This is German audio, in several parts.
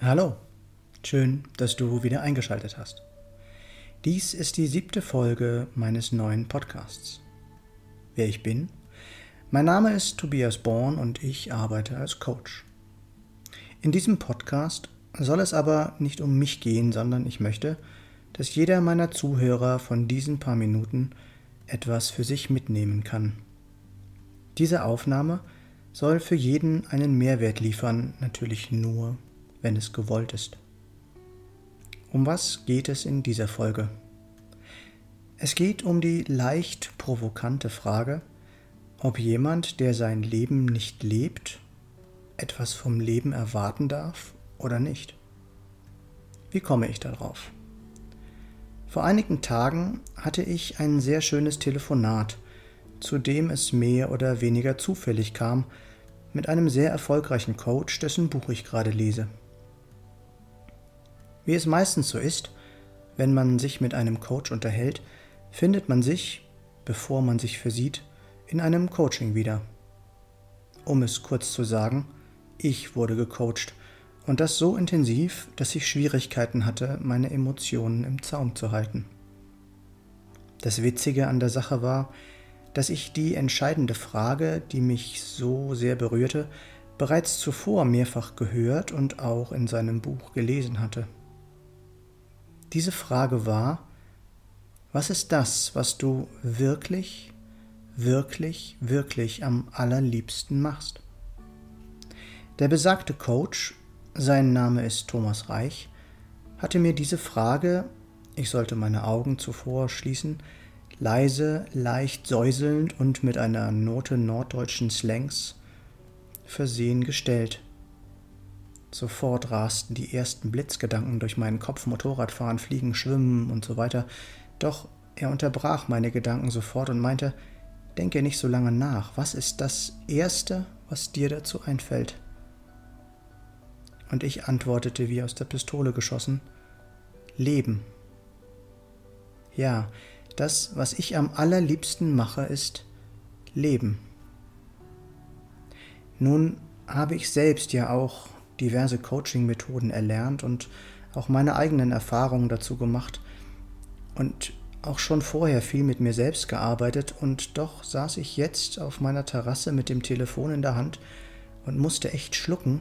Hallo, schön, dass du wieder eingeschaltet hast. Dies ist die siebte Folge meines neuen Podcasts. Wer ich bin? Mein Name ist Tobias Born und ich arbeite als Coach. In diesem Podcast soll es aber nicht um mich gehen, sondern ich möchte, dass jeder meiner Zuhörer von diesen paar Minuten etwas für sich mitnehmen kann. Diese Aufnahme soll für jeden einen Mehrwert liefern, natürlich nur, wenn es gewollt ist. Um was geht es in dieser Folge? Es geht um die leicht provokante Frage, ob jemand, der sein Leben nicht lebt, etwas vom Leben erwarten darf oder nicht. Wie komme ich darauf? Vor einigen Tagen hatte ich ein sehr schönes Telefonat, zu dem es mehr oder weniger zufällig kam, mit einem sehr erfolgreichen Coach, dessen Buch ich gerade lese. Wie es meistens so ist, wenn man sich mit einem Coach unterhält, findet man sich, bevor man sich versieht, in einem Coaching wieder. Um es kurz zu sagen, ich wurde gecoacht und das so intensiv, dass ich Schwierigkeiten hatte, meine Emotionen im Zaum zu halten. Das Witzige an der Sache war, dass ich die entscheidende Frage, die mich so sehr berührte, bereits zuvor mehrfach gehört und auch in seinem Buch gelesen hatte. Diese Frage war, was ist das, was du wirklich, wirklich, wirklich am allerliebsten machst? Der besagte Coach, sein Name ist Thomas Reich, hatte mir diese Frage, ich sollte meine Augen zuvor schließen, leise, leicht säuselnd und mit einer Note norddeutschen Slangs versehen gestellt. Sofort rasten die ersten Blitzgedanken durch meinen Kopf, Motorradfahren, Fliegen, Schwimmen und so weiter. Doch er unterbrach meine Gedanken sofort und meinte, denke nicht so lange nach. Was ist das Erste, was dir dazu einfällt? Und ich antwortete wie aus der Pistole geschossen, Leben. Ja, das, was ich am allerliebsten mache, ist Leben. Nun habe ich selbst ja auch diverse Coaching-Methoden erlernt und auch meine eigenen Erfahrungen dazu gemacht und auch schon vorher viel mit mir selbst gearbeitet und doch saß ich jetzt auf meiner Terrasse mit dem Telefon in der Hand und musste echt schlucken,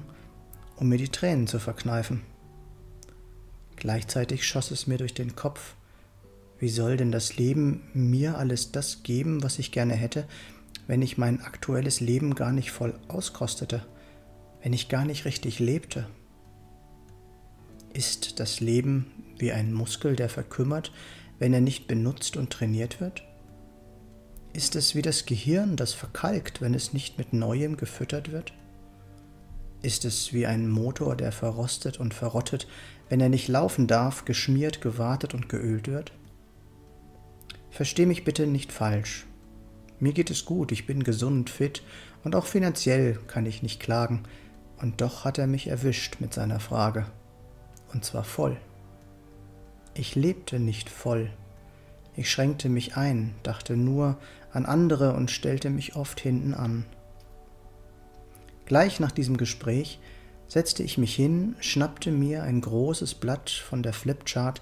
um mir die Tränen zu verkneifen. Gleichzeitig schoss es mir durch den Kopf, wie soll denn das Leben mir alles das geben, was ich gerne hätte, wenn ich mein aktuelles Leben gar nicht voll auskostete? Wenn ich gar nicht richtig lebte? Ist das Leben wie ein Muskel, der verkümmert, wenn er nicht benutzt und trainiert wird? Ist es wie das Gehirn, das verkalkt, wenn es nicht mit Neuem gefüttert wird? Ist es wie ein Motor, der verrostet und verrottet, wenn er nicht laufen darf, geschmiert, gewartet und geölt wird? Versteh mich bitte nicht falsch. Mir geht es gut, ich bin gesund, fit und auch finanziell kann ich nicht klagen, und doch hat er mich erwischt mit seiner Frage. Und zwar voll. Ich lebte nicht voll. Ich schränkte mich ein, dachte nur an andere und stellte mich oft hinten an. Gleich nach diesem Gespräch setzte ich mich hin, schnappte mir ein großes Blatt von der Flipchart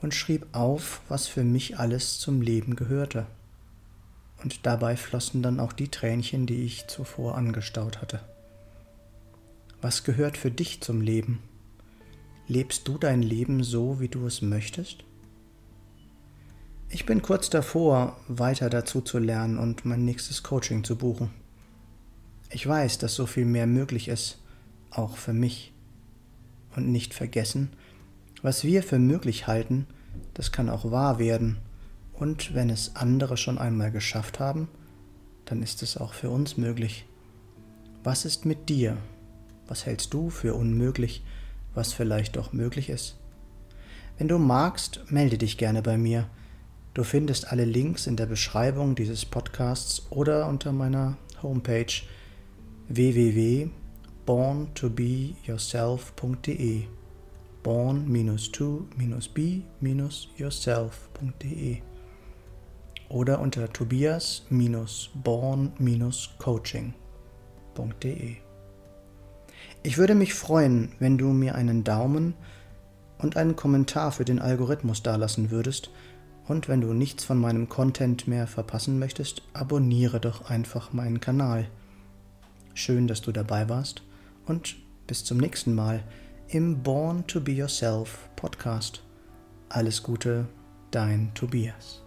und schrieb auf, was für mich alles zum Leben gehörte. Und dabei flossen dann auch die Tränchen, die ich zuvor angestaut hatte. Was gehört für dich zum Leben? Lebst du dein Leben so, wie du es möchtest? Ich bin kurz davor, weiter dazu zu lernen und mein nächstes Coaching zu buchen. Ich weiß, dass so viel mehr möglich ist, auch für mich. Und nicht vergessen, was wir für möglich halten, das kann auch wahr werden. Und wenn es andere schon einmal geschafft haben, dann ist es auch für uns möglich. Was ist mit dir? Was hältst du für unmöglich, was vielleicht doch möglich ist? Wenn du magst, melde dich gerne bei mir. Du findest alle Links in der Beschreibung dieses Podcasts oder unter meiner Homepage www.borntobeyourself.de born-to-be-yourself.de oder unter tobias-born-coaching.de Ich würde mich freuen, wenn du mir einen Daumen und einen Kommentar für den Algorithmus dalassen würdest. Und wenn du nichts von meinem Content mehr verpassen möchtest, abonniere doch einfach meinen Kanal. Schön, dass du dabei warst und bis zum nächsten Mal im Born to Be Yourself Podcast. Alles Gute, dein Tobias.